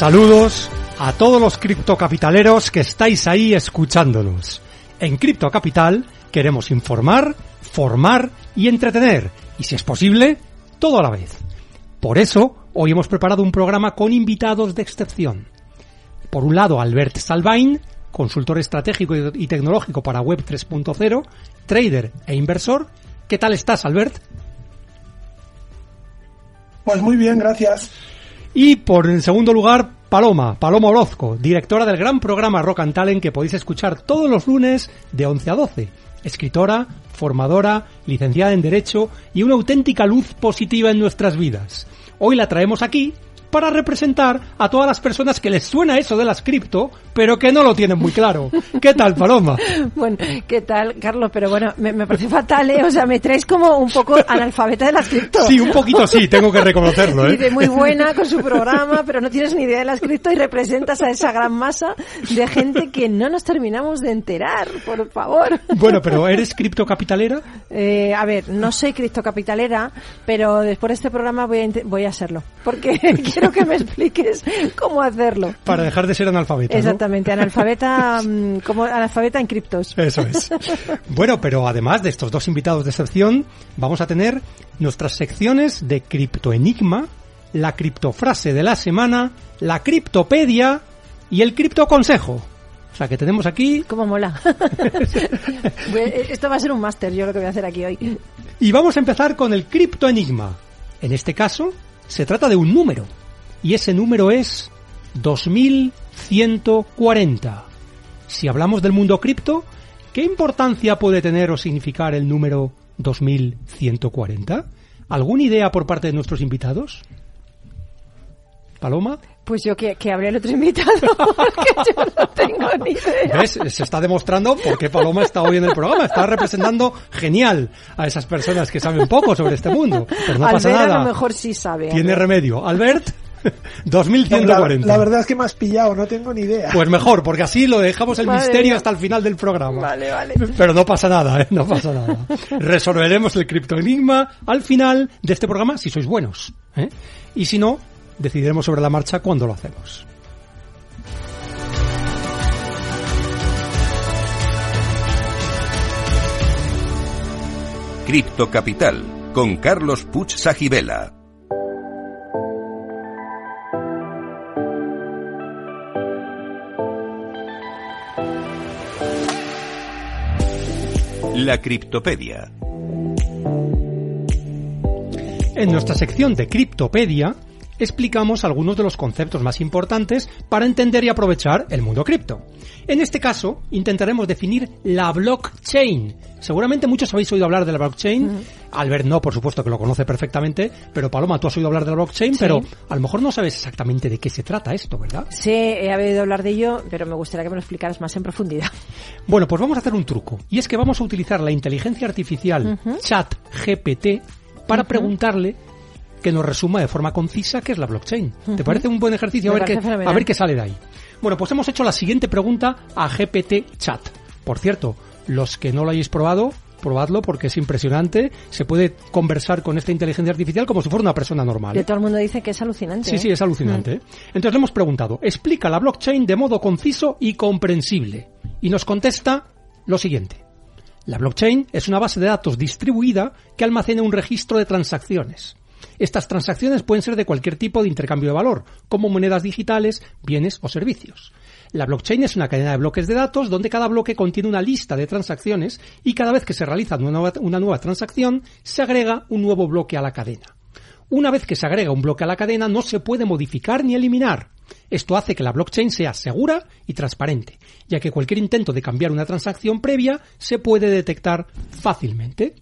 Saludos a todos los criptocapitaleros que estáis ahí escuchándonos. En Cripto Capital queremos informar, formar y entretener, y si es posible, todo a la vez. Por eso, hoy hemos preparado un programa con invitados de excepción. Por un lado, Albert Salvain, consultor estratégico y tecnológico para Web 3.0, trader e inversor. ¿Qué tal estás, Albert? Pues muy bien, gracias. Y por en segundo lugar, Paloma, Paloma Orozco, directora del gran programa Rock and Talent que podéis escuchar todos los lunes de 11 a 12. Escritora, formadora, licenciada en Derecho y una auténtica luz positiva en nuestras vidas. Hoy la traemos aquí para representar a todas las personas que les suena eso de las cripto, pero que no lo tienen muy claro. ¿Qué tal, Paloma? bueno, ¿qué tal, Carlos? Pero bueno, me, me parece fatal, ¿eh? O sea, me traes como un poco analfabeta de las cripto. Sí, un poquito sí, tengo que reconocerlo, ¿eh? Muy buena con su programa, pero no tienes ni idea de las cripto y representas a esa gran masa de gente que no nos terminamos de enterar, por favor. Bueno, pero ¿eres criptocapitalera? Eh, a ver, no soy criptocapitalera, pero después de este programa voy a, voy a serlo. Porque quiero que me expliques cómo hacerlo. Para dejar de ser analfabeta. Exactamente, analfabeta, mm, como analfabeta en criptos. Eso es. Bueno, pero además de estos dos invitados de excepción, vamos a tener nuestras secciones de criptoenigma, la criptofrase de la semana, la criptopedia y el criptoconsejo. O sea que tenemos aquí. Como mola. Esto va a ser un máster, yo lo que voy a hacer aquí hoy. Y vamos a empezar con el criptoenigma. En este caso, se trata de un número y ese número es 2140. Si hablamos del mundo cripto, ¿qué importancia puede tener o significar el número 2140? ¿Alguna idea por parte de nuestros invitados? Paloma. Pues yo que, que el otro invitado, porque yo no tengo ni idea. ¿Ves? Se está demostrando por qué Paloma está hoy en el programa. Está representando genial a esas personas que saben poco sobre este mundo. Pero no Albert pasa nada. a lo mejor sí sabe. Tiene remedio. Albert. 2140. La, la, verdad es que me has pillado, no tengo ni idea. Pues mejor, porque así lo dejamos el Madre misterio mía. hasta el final del programa. Vale, vale. Pero no pasa nada, ¿eh? No pasa nada. Resolveremos el criptoenigma al final de este programa si sois buenos. ¿eh? Y si no, decidiremos sobre la marcha cuándo lo hacemos. Cripto Capital, con Carlos Puch Sajibela. La Criptopedia. En nuestra sección de Criptopedia explicamos algunos de los conceptos más importantes para entender y aprovechar el mundo cripto. En este caso, intentaremos definir la blockchain. Seguramente muchos habéis oído hablar de la blockchain. Uh -huh. Albert no, por supuesto que lo conoce perfectamente, pero Paloma, tú has oído hablar de la blockchain, sí. pero a lo mejor no sabes exactamente de qué se trata esto, ¿verdad? Sí, he oído hablar de ello, pero me gustaría que me lo explicaras más en profundidad. Bueno, pues vamos a hacer un truco, y es que vamos a utilizar la inteligencia artificial uh -huh. chat GPT para uh -huh. preguntarle que nos resuma de forma concisa qué es la blockchain. Uh -huh. ¿Te parece un buen ejercicio? A ver, qué, a ver qué sale de ahí. Bueno, pues hemos hecho la siguiente pregunta a GPT Chat. Por cierto, los que no lo hayáis probado, probadlo porque es impresionante. Se puede conversar con esta inteligencia artificial como si fuera una persona normal. De todo el mundo dice que es alucinante. Sí, ¿eh? sí, es alucinante. ¿eh? Entonces le hemos preguntado, explica la blockchain de modo conciso y comprensible. Y nos contesta lo siguiente. La blockchain es una base de datos distribuida que almacena un registro de transacciones. Estas transacciones pueden ser de cualquier tipo de intercambio de valor, como monedas digitales, bienes o servicios. La blockchain es una cadena de bloques de datos donde cada bloque contiene una lista de transacciones y cada vez que se realiza una nueva, transacción se agrega un nuevo bloque a la cadena. Una vez que se agrega un bloque a la cadena no se puede modificar ni eliminar. Esto hace que la blockchain sea segura y transparente, ya que cualquier intento de cambiar una transacción previa se puede detectar fácilmente.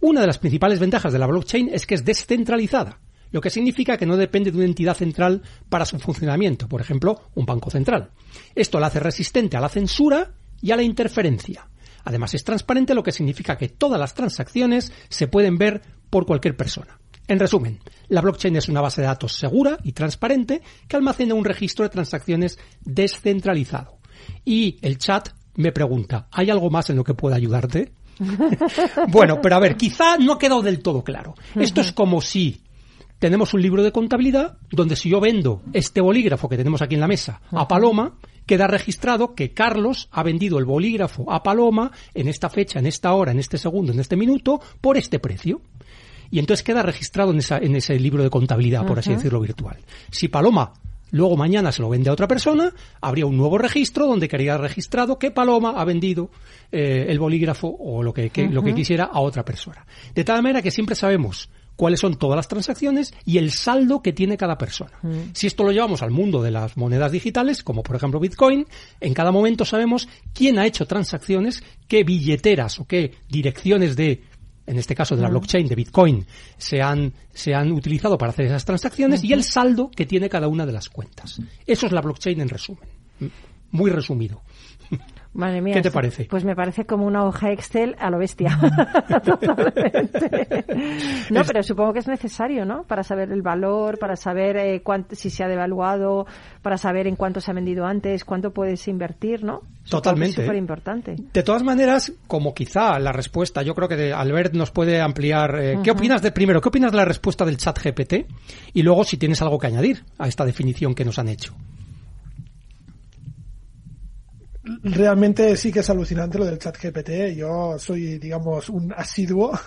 Una de las principales ventajas de la blockchain es que es descentralizada, lo que significa que no depende de una entidad central para su funcionamiento, por ejemplo, un banco central. Esto la hace resistente a la censura y a la interferencia. Además es transparente, lo que significa que todas las transacciones se pueden ver por cualquier persona. En resumen, la blockchain es una base de datos segura y transparente que almacena un registro de transacciones descentralizado. Y el chat me pregunta, ¿hay algo más en lo que pueda ayudarte? bueno, pero a ver, quizá no ha quedado del todo claro. Esto es como si tenemos un libro de contabilidad donde si yo vendo este bolígrafo que tenemos aquí en la mesa a Paloma, queda registrado que Carlos ha vendido el bolígrafo a Paloma en esta fecha, en esta hora, en este segundo, en este minuto, por este precio. Y entonces queda registrado en, esa, en ese libro de contabilidad, por así decirlo, virtual. Si Paloma luego mañana se lo vende a otra persona, habría un nuevo registro donde quedaría registrado que Paloma ha vendido eh, el bolígrafo o lo que, lo que quisiera a otra persona. De tal manera que siempre sabemos cuáles son todas las transacciones y el saldo que tiene cada persona. Si esto lo llevamos al mundo de las monedas digitales, como por ejemplo Bitcoin, en cada momento sabemos quién ha hecho transacciones, qué billeteras o qué direcciones de en este caso de la mm. blockchain de Bitcoin, se han, se han utilizado para hacer esas transacciones y el saldo que tiene cada una de las cuentas. Eso es la blockchain en resumen. Muy resumido. Madre mía. ¿Qué te parece? Pues me parece como una hoja Excel a lo bestia. no, pero supongo que es necesario, ¿no? Para saber el valor, para saber eh, cuánto, si se ha devaluado, para saber en cuánto se ha vendido antes, cuánto puedes invertir, ¿no? Totalmente. Es súper importante. De todas maneras, como quizá la respuesta, yo creo que Albert nos puede ampliar. Eh, ¿Qué opinas de, primero, qué opinas de la respuesta del chat GPT? Y luego, si tienes algo que añadir a esta definición que nos han hecho. Realmente sí que es alucinante lo del chat GPT. Yo soy, digamos, un asiduo.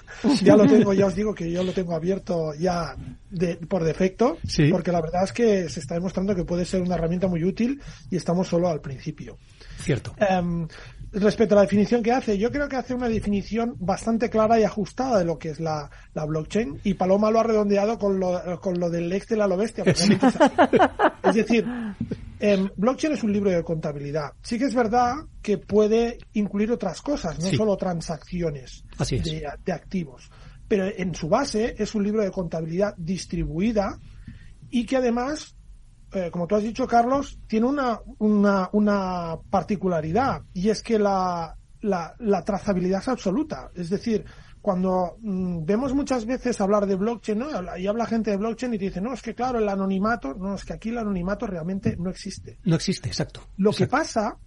ya lo tengo, ya os digo que yo lo tengo abierto ya de, por defecto. Porque la verdad es que se está demostrando que puede ser una herramienta muy útil y estamos solo al principio. Cierto. Em, respecto a la definición que hace, yo creo que hace una definición bastante clara y ajustada de lo que es la, blockchain y Paloma lo ha redondeado con lo, con lo del Excel a lo bestia. es decir, eh, blockchain es un libro de contabilidad. Sí que es verdad que puede incluir otras cosas, no solo transacciones de, activos. Pero en su base es un libro de contabilidad distribuida y que además eh, como tú has dicho, Carlos, tiene una, una, una particularidad y es que la, la, la, trazabilidad es absoluta. Es decir, cuando mm, vemos muchas veces hablar de blockchain, ¿no? Y habla gente de blockchain y te dice, no, es que claro, el anonimato, no, es que aquí el anonimato realmente no existe. No existe, exacto. Lo que pasa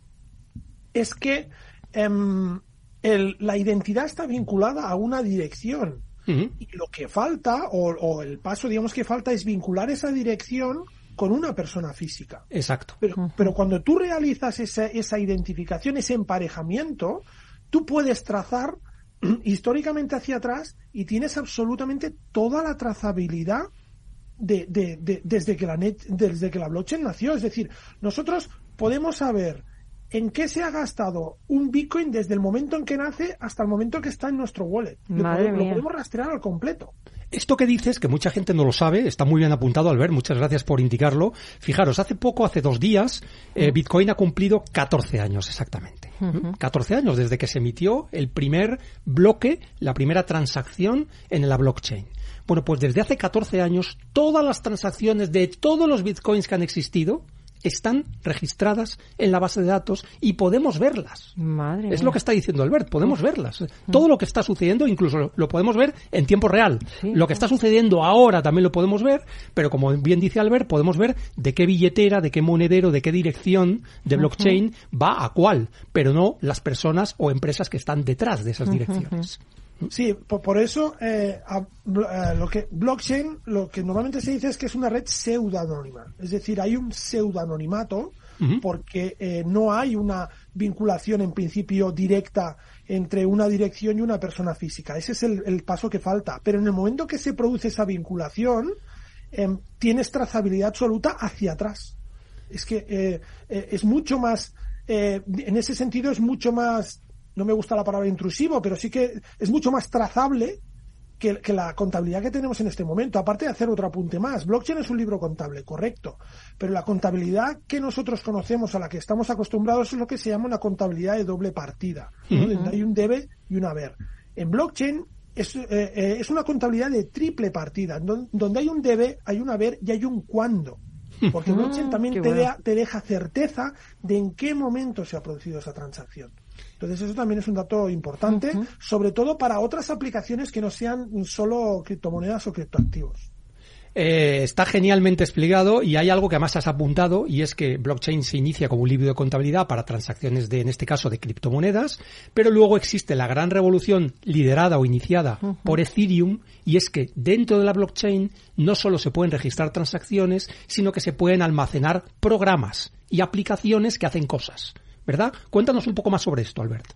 es que em, el, la identidad está vinculada a una dirección. Y lo que falta, o, o el paso, digamos, que falta es vincular esa dirección con una persona física. Exacto. Pero, pero cuando tú realizas esa, esa identificación, ese emparejamiento, tú puedes trazar históricamente hacia atrás y tienes absolutamente toda la trazabilidad de, de, de, desde, que la net, desde que la blockchain nació. Es decir, nosotros podemos saber en qué se ha gastado un Bitcoin desde el momento en que nace hasta el momento que está en nuestro wallet. lo podemos rastrear al completo. Esto que dices, que mucha gente no lo sabe, está muy bien apuntado, Albert, muchas gracias por indicarlo. Fijaros, hace poco, hace dos días, eh, Bitcoin ha cumplido 14 años exactamente. 14 años desde que se emitió el primer bloque, la primera transacción en la blockchain. Bueno, pues desde hace 14 años, todas las transacciones de todos los Bitcoins que han existido, están registradas en la base de datos y podemos verlas. Madre es lo que está diciendo Albert, podemos verlas. Todo lo que está sucediendo, incluso lo podemos ver en tiempo real. Lo que está sucediendo ahora también lo podemos ver, pero como bien dice Albert, podemos ver de qué billetera, de qué monedero, de qué dirección de blockchain va a cuál, pero no las personas o empresas que están detrás de esas direcciones. Sí, por, eso eh, eh, lo que blockchain, lo que normalmente se dice es que es una red pseudonónima. Es decir, hay un pseudononimato porque eh, no hay una vinculación en principio directa entre una dirección y una persona física. Ese es el, paso que falta. Pero en el momento que se produce esa vinculación, em, tienes trazabilidad absoluta hacia atrás. Es que es mucho más, en ese sentido es mucho más no me gusta la palabra intrusivo, pero sí que es mucho más trazable que, la contabilidad que tenemos en este momento, aparte de hacer otro apunte más, blockchain es un libro contable, correcto, pero la contabilidad que nosotros conocemos, a la que estamos acostumbrados, es lo que se llama una contabilidad de doble partida, donde hay un debe y un haber. En blockchain es, eh, eh, es una contabilidad de triple partida, donde hay un debe, hay un haber y hay un cuándo. Porque blockchain también te, te deja certeza de en qué momento se ha producido esa transacción. Entonces eso también es un dato importante, sobre todo para otras aplicaciones que no sean solo criptomonedas o criptoactivos. Eh, está genialmente explicado y hay algo que además has apuntado y es que blockchain se inicia como un libro de contabilidad para transacciones de, en este caso, de criptomonedas, pero luego existe la gran revolución liderada o iniciada por Ethereum y es que dentro de la blockchain no solo se pueden registrar transacciones, sino que se pueden almacenar programas y aplicaciones que hacen cosas. ¿Verdad? Cuéntanos un poco más sobre esto, Albert.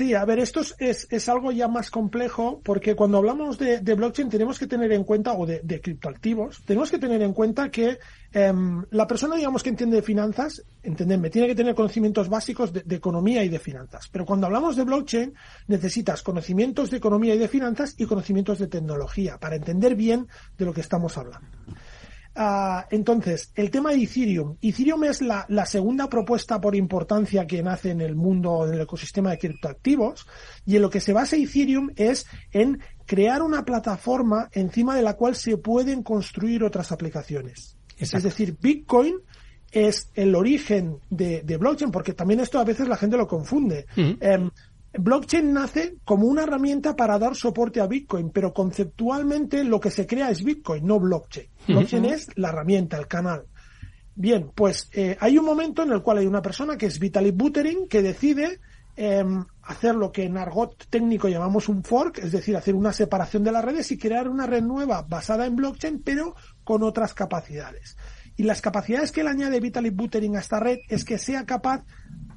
Sí, a ver, esto es, es, algo ya más complejo porque cuando hablamos de, blockchain tenemos que tener en cuenta, o de, criptoactivos, tenemos que tener en cuenta que em, la persona, digamos, que entiende de finanzas, entendedme, tiene que tener conocimientos básicos de, economía y de finanzas. Pero cuando hablamos de blockchain necesitas conocimientos de economía y de finanzas y conocimientos de tecnología para entender bien de lo que estamos hablando. Ah, entonces, el tema de Ethereum. Ethereum es la, segunda propuesta por importancia que nace en el mundo, en el ecosistema de criptoactivos, y en lo que se basa Ethereum es en crear una plataforma encima de la cual se pueden construir otras aplicaciones. Es decir, Bitcoin es el origen de, blockchain, porque también esto a veces la gente lo confunde. Blockchain nace como una herramienta para dar soporte a Bitcoin, pero conceptualmente lo que se crea es Bitcoin, no blockchain. Blockchain es la herramienta, el canal. Bien, pues eh, hay un momento en el cual hay una persona que es Vitalik Buterin que decide em, hacer lo que en argot técnico llamamos un fork, es decir, hacer una separación de las redes y crear una red nueva basada en blockchain, pero con otras capacidades. Y las capacidades que le añade Vitalik Buterin a esta red es que sea capaz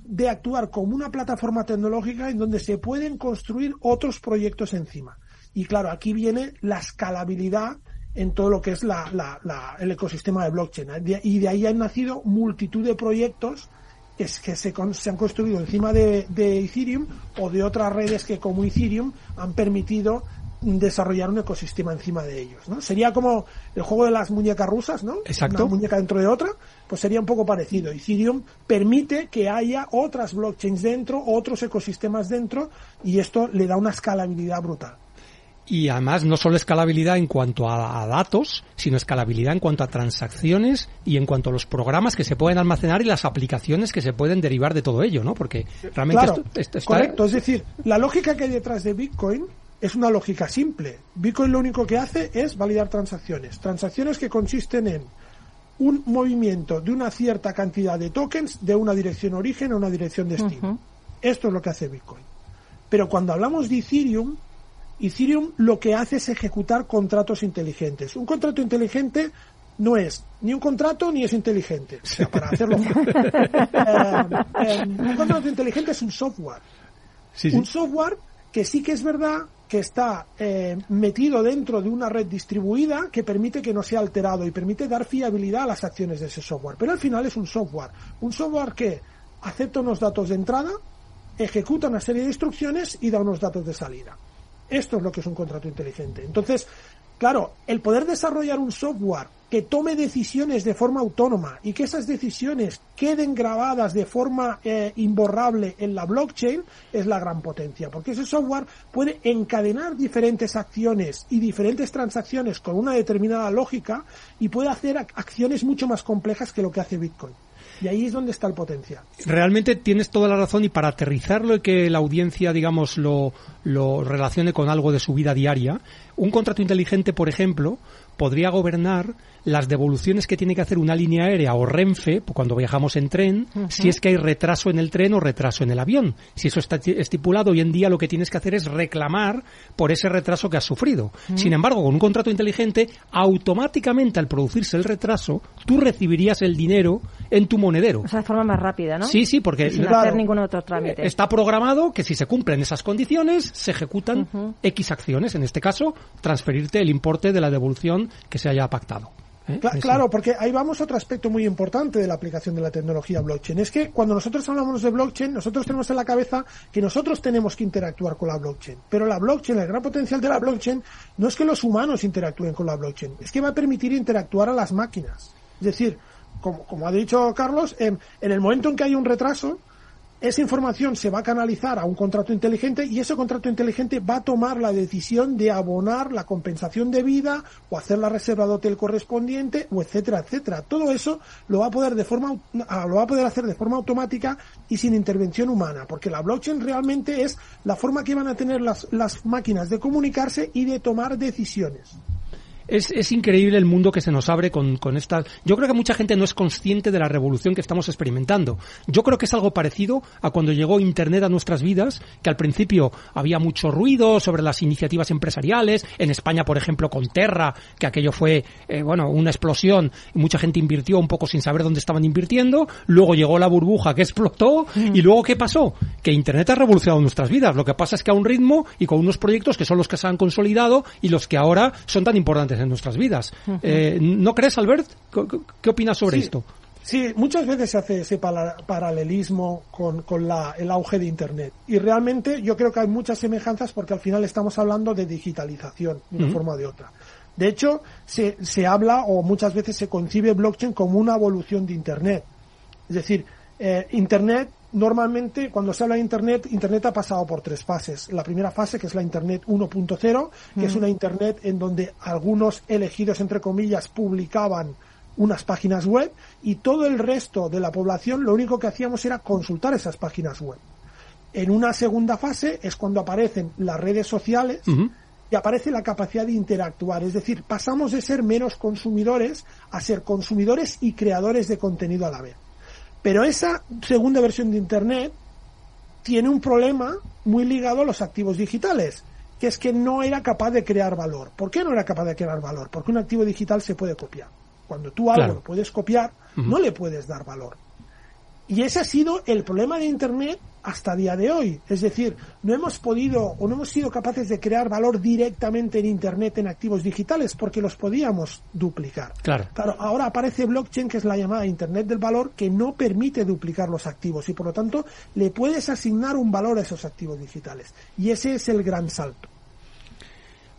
de actuar como una plataforma tecnológica en donde se pueden construir otros proyectos encima. Y claro, aquí viene la escalabilidad en todo lo que es la, el ecosistema de blockchain. Y de ahí han nacido multitud de proyectos que, se, se, han construido encima de, de, Ethereum o de otras redes que como Ethereum han permitido desarrollar un ecosistema encima de ellos, ¿no? Sería como el juego de las muñecas rusas, ¿no? Exacto. Una muñeca dentro de otra, pues sería un poco parecido. Ethereum permite que haya otras blockchains dentro, otros ecosistemas dentro, y esto le da una escalabilidad brutal. Y además no solo escalabilidad en cuanto a, datos, sino escalabilidad en cuanto a transacciones y en cuanto a los programas que se pueden almacenar y las aplicaciones que se pueden derivar de todo ello, ¿no? Porque realmente esto, está... Correcto, es decir, la lógica que hay detrás de Bitcoin es una lógica simple. Bitcoin lo único que hace es validar transacciones. Transacciones que consisten en un movimiento de una cierta cantidad de tokens de una dirección origen a una dirección destino. Esto es lo que hace Bitcoin. Pero cuando hablamos de Ethereum, Ethereum lo que hace es ejecutar contratos inteligentes. Un contrato inteligente no es ni un contrato ni es inteligente. O sea, para hacerlo eh, eh, un contrato inteligente es un software. Un software que sí que es verdad que está eh, metido dentro de una red distribuida que permite que no sea alterado y permite dar fiabilidad a las acciones de ese software. Pero al final es un software. Un software que acepta unos datos de entrada, ejecuta una serie de instrucciones y da unos datos de salida. Esto es lo que es un contrato inteligente. Entonces, claro, el poder desarrollar un software que tome decisiones de forma autónoma y que esas decisiones queden grabadas de forma eh, imborrable en la blockchain es la gran potencia, porque ese software puede encadenar diferentes acciones y diferentes transacciones con una determinada lógica y puede hacer acciones mucho más complejas que lo que hace Bitcoin. Y ahí es donde está el potencial. Realmente tienes toda la razón y para aterrizarlo y que la audiencia, digamos, lo, lo relacione con algo de su vida diaria, un contrato inteligente, por ejemplo, podría gobernar las devoluciones que tiene que hacer una línea aérea o Renfe cuando viajamos en tren, si es que hay retraso en el tren o retraso en el avión. Si eso está estipulado, hoy en día lo que tienes que hacer es reclamar por ese retraso que has sufrido. Sin embargo, con un contrato inteligente, automáticamente al producirse el retraso, tú recibirías el dinero en tu monedero. O sea, de forma más rápida, ¿no? Sí, sí, porque sin hacer ningún otro trámite. Está programado que si se cumplen esas condiciones, se ejecutan X acciones. En este caso, transferirte el importe de la devolución que se haya pactado. ¿Eh? Cla- Eso. Claro, porque ahí vamos a otro aspecto muy importante de la aplicación de la tecnología blockchain. Es que cuando nosotros hablamos de blockchain, nosotros tenemos en la cabeza que nosotros tenemos que interactuar con la blockchain. Pero la blockchain, el gran potencial de la blockchain, no es que los humanos interactúen con la blockchain, es que va a permitir interactuar a las máquinas. Es decir, como, como ha dicho Carlos, en, en el momento en que hay un retraso, esa información se va a canalizar a un contrato inteligente y ese contrato inteligente va a tomar la decisión de abonar la compensación debida o hacer la reserva de hotel correspondiente o etcétera, etcétera. Todo eso lo va a poder de forma ah, lo va a poder hacer de forma automática y sin intervención humana, porque la blockchain realmente es la forma que van a tener las, las máquinas de comunicarse y de tomar decisiones. Es, es increíble el mundo que se nos abre con, con esta. Yo creo que mucha gente no es consciente de la revolución que estamos experimentando. Yo creo que es algo parecido a cuando llegó Internet a nuestras vidas, que al principio había mucho ruido sobre las iniciativas empresariales. En España, por ejemplo, con Terra, que aquello fue, eh, bueno, una explosión mucha gente invirtió un poco sin saber dónde estaban invirtiendo. Luego llegó la burbuja que explotó. Y luego, ¿qué pasó? Que Internet ha revolucionado nuestras vidas. Lo que pasa es que a un ritmo y con unos proyectos que son los que se han consolidado y los que ahora son tan importantes en nuestras vidas. Eh, ¿No crees, Albert? ¿Qué, qué opinas sobre Sí. esto? Sí, muchas veces se hace ese paralelismo con, con la- el auge de Internet. Y realmente yo creo que hay muchas semejanzas porque al final estamos hablando de digitalización de una forma o de otra. De hecho, se, se habla o muchas veces se concibe blockchain como una evolución de Internet. Es decir, eh, Internet, normalmente, cuando se habla de Internet, Internet ha pasado por tres fases. La primera fase, que es la Internet 1.0, que es una Internet en donde algunos elegidos, entre comillas, publicaban unas páginas web y todo el resto de la población lo único que hacíamos era consultar esas páginas web. En una segunda fase es cuando aparecen las redes sociales y aparece la capacidad de interactuar. Es decir, pasamos de ser meros consumidores a ser consumidores y creadores de contenido a la vez. Pero esa segunda versión de Internet tiene un problema muy ligado a los activos digitales, que es que no era capaz de crear valor. ¿Por qué no era capaz de crear valor? Porque un activo digital se puede copiar. Cuando tú algo Claro. lo puedes copiar, no le puedes dar valor. Y ese ha sido el problema de Internet hasta día de hoy. Es decir, no hemos podido o no hemos sido capaces de crear valor directamente en Internet en activos digitales porque los podíamos duplicar. Claro. Claro, ahora aparece blockchain, que es la llamada Internet del valor, que no permite duplicar los activos y por lo tanto le puedes asignar un valor a esos activos digitales. Y ese es el gran salto.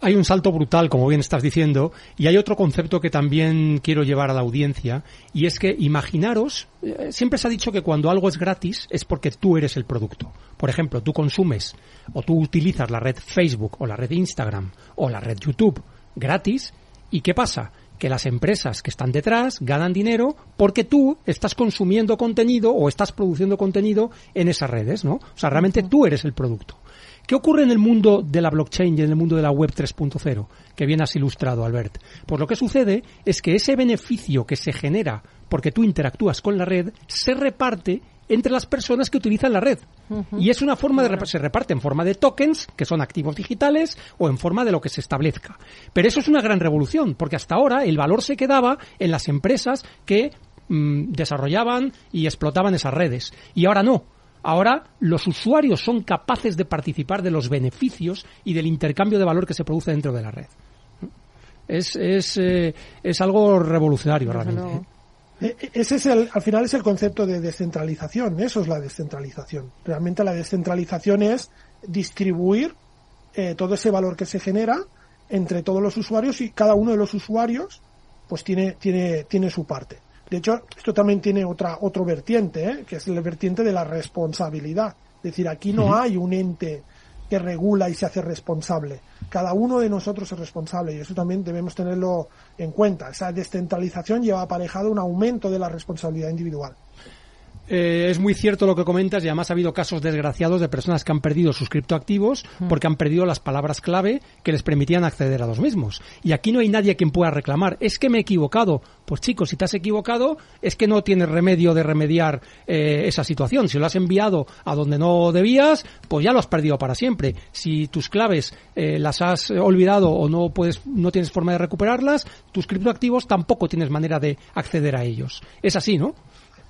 Hay un salto brutal, como bien estás diciendo, y hay otro concepto que también quiero llevar a la audiencia, y es que imaginaros, eh, siempre se ha dicho que cuando algo es gratis es porque tú eres el producto. Por ejemplo, tú consumes o tú utilizas la red Facebook o la red Instagram o la red YouTube gratis, ¿y qué pasa? Que las empresas que están detrás ganan dinero porque tú estás consumiendo contenido o estás produciendo contenido en esas redes, ¿no? O sea, realmente tú eres el producto. ¿Qué ocurre en el mundo de la blockchain y en el mundo de la web 3.0? Que bien has ilustrado, Albert. Pues lo que sucede es que ese beneficio que se genera porque tú interactúas con la red se reparte entre las personas que utilizan la red. Y es una forma de rep- se reparte en forma de tokens, que son activos digitales, o en forma de lo que se establezca. Pero eso es una gran revolución, porque hasta ahora el valor se quedaba en las empresas que mm, desarrollaban y explotaban esas redes. Y ahora no. Ahora los usuarios son capaces de participar de los beneficios y del intercambio de valor que se produce dentro de la red. Es, es, eh, es algo revolucionario realmente. ¿eh? E- e- Ese es el, al final es el concepto de descentralización. Eso es la descentralización. Realmente la descentralización es distribuir eh, todo ese valor que se genera entre todos los usuarios y cada uno de los usuarios pues tiene, tiene, tiene su parte. De hecho, esto también tiene otra, otro vertiente, ¿eh? que es el vertiente de la responsabilidad. Es decir, aquí no hay un ente que regula y se hace responsable. Cada uno de nosotros es responsable y eso también debemos tenerlo en cuenta. Esa descentralización lleva aparejado un aumento de la responsabilidad individual. Eh, es muy cierto lo que comentas y además ha habido casos desgraciados de personas que han perdido sus criptoactivos porque han perdido las palabras clave que les permitían acceder a los mismos. Y aquí no hay nadie a quien pueda reclamar. Es que me he equivocado. Pues chicos, si te has equivocado, es que no tienes remedio de remediar eh, esa situación. Si lo has enviado a donde no debías, pues ya lo has perdido para siempre. Si tus claves eh, las has olvidado o no puedes, no tienes forma de recuperarlas, tus criptoactivos tampoco tienes manera de acceder a ellos. Es así, ¿no?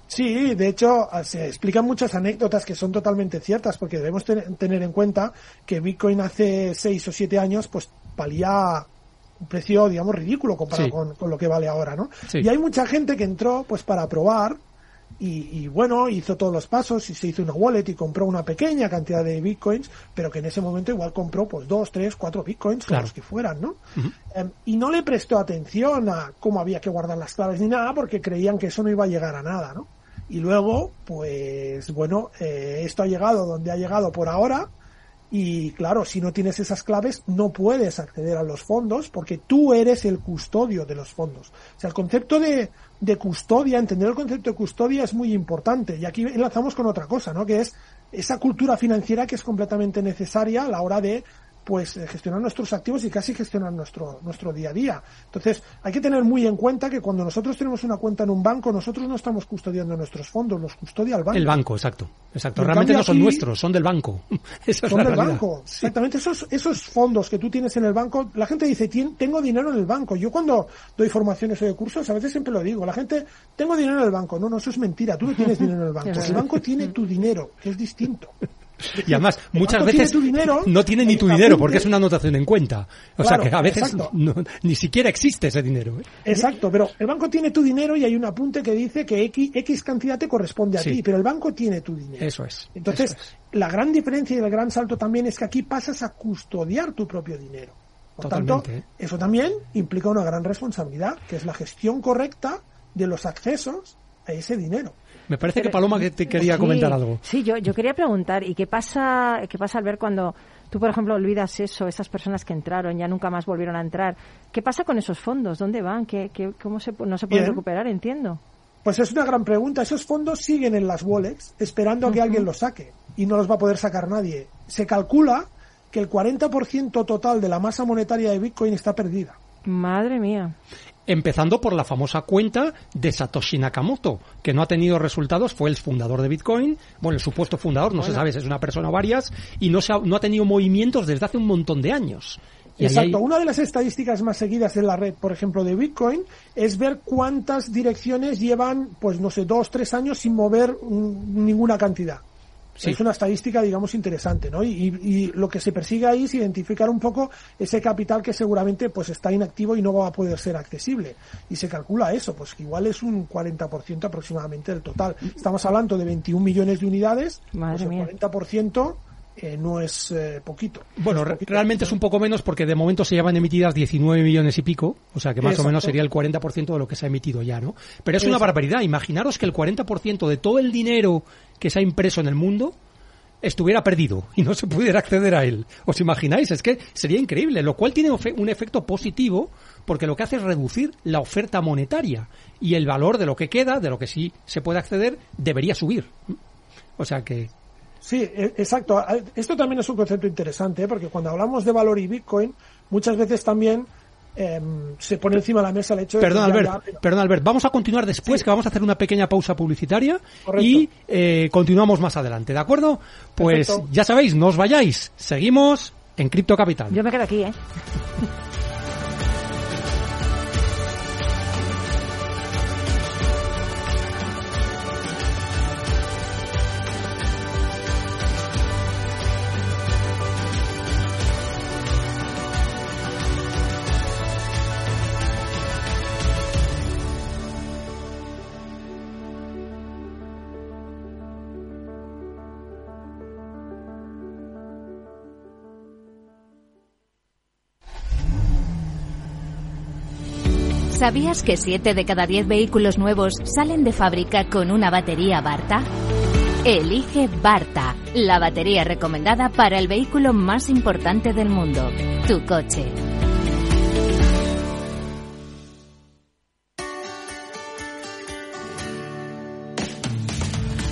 Sí, de hecho, se explican muchas anécdotas que son totalmente ciertas, porque debemos ten- tener en cuenta que Bitcoin hace seis o siete años, pues valía un precio, digamos, ridículo comparado Sí. con, con lo que vale ahora, ¿no? Sí. Y hay mucha gente que entró, pues, para probar y, y, bueno, hizo todos los pasos y se hizo una wallet y compró una pequeña cantidad de bitcoins, pero que en ese momento igual compró pues dos, tres, cuatro bitcoins, Claro. los que fueran, ¿no? Em, y no le prestó atención a cómo había que guardar las claves ni nada porque creían que eso no iba a llegar a nada, ¿no? Y luego, pues bueno, eh, esto ha llegado donde ha llegado por ahora. Y claro, si no tienes esas claves, no puedes acceder a los fondos porque tú eres el custodio de los fondos. O sea, el concepto de, de custodia, entender el concepto de custodia es muy importante. Y aquí enlazamos con otra cosa, ¿no? Que es esa cultura financiera que es completamente necesaria a la hora de pues eh, gestionar nuestros activos y casi gestionar nuestro nuestro día a día. Entonces, hay que tener muy en cuenta que cuando nosotros tenemos una cuenta en un banco, nosotros no estamos custodiando nuestros fondos, los custodia el banco. El banco, exacto. Exacto. En Realmente cambio no son aquí- nuestros, son del banco. Esa es son la del realidad. banco. Sí. Exactamente. Esos, esos fondos que tú tienes en el banco, la gente dice, "Tien- tengo dinero en el banco. Yo cuando doy formaciones o de cursos, a veces siempre lo digo. La gente, tengo dinero en el banco. No, no, eso es mentira. Tú no tienes dinero en el banco. El banco tiene tu dinero, que es distinto. Y además, El muchas tiene veces dinero, no tiene ni tu dinero porque es una anotación en cuenta. O sea que a veces no- ni siquiera existe ese dinero. ¿eh? Exacto, pero el banco tiene tu dinero y hay un apunte que dice que X, X cantidad te corresponde a Sí. ti, pero el banco tiene tu dinero. Eso es. Entonces, eso es. la gran diferencia y el gran salto también es que aquí pasas a custodiar tu propio dinero. Por tanto, Totalmente, ¿eh? eso también implica una gran responsabilidad, que es la gestión correcta de los accesos a ese dinero. Me parece que Paloma que te quería Sí, comentar algo. Sí, yo, yo quería preguntar, ¿y qué pasa, qué pasa al ver cuando tú, por ejemplo, olvidas eso, esas personas que entraron, ya nunca más volvieron a entrar? ¿Qué pasa con esos fondos? ¿Dónde van? ¿Qué, qué, ¿Cómo se, no se pueden Bien. recuperar? Entiendo. Pues es una gran pregunta. Esos fondos siguen en las wallets esperando a que alguien los saque y no los va a poder sacar nadie. Se calcula que el 40% total de la masa monetaria de Bitcoin está perdida. Madre mía. Empezando por la famosa cuenta de Satoshi Nakamoto, que no ha tenido resultados, fue el fundador de Bitcoin, bueno, el supuesto fundador, no se sabe si es una persona o varias, y no, se ha, no ha tenido movimientos desde hace un montón de años. Y Exacto. hay- Una de las estadísticas más seguidas en la red, por ejemplo, de Bitcoin, es ver cuántas direcciones llevan, pues no sé, dos, tres años sin mover ninguna cantidad. Sí. Es una estadística, digamos, interesante, ¿no? Y, y lo que se persigue ahí es identificar un poco ese capital que seguramente pues está inactivo y no va a poder ser accesible. Y se calcula eso, pues que igual es un 40% aproximadamente del total. Estamos hablando de 21 millones de unidades, Madre pues mía. el 40% eh, no es eh, poquito. Bueno, es poquito. realmente es un poco menos porque de momento se llevan emitidas 19 millones y pico, o sea que más o menos sería el 40% de lo que se ha emitido ya, ¿no? Pero es una barbaridad. Imaginaros que el 40% de todo el dinero que se ha impreso en el mundo estuviera perdido y no se pudiera acceder a él. ¿Os imagináis? Es que sería increíble, lo cual tiene un efecto positivo porque lo que hace es reducir la oferta monetaria y el valor de lo que queda, de lo que sí se puede acceder, debería subir. O sea que Sí, e- exacto. Esto también es un concepto interesante, ¿eh? porque cuando hablamos de valor y Bitcoin, muchas veces también em, se pone encima de la mesa el hecho de Perdón, que ya- Albert, ya, pero- perdón, Albert. Vamos a continuar después, que vamos a hacer una pequeña pausa publicitaria Correcto. y eh, continuamos más adelante, ¿de acuerdo? Pues Perfecto. ya sabéis, no os vayáis. Seguimos en Cripto Capital. Yo me quedo aquí, ¿eh? ¿Sabías que 7 de cada 10 vehículos nuevos salen de fábrica con una batería Barta? Elige Barta, la batería recomendada para el vehículo más importante del mundo, tu coche.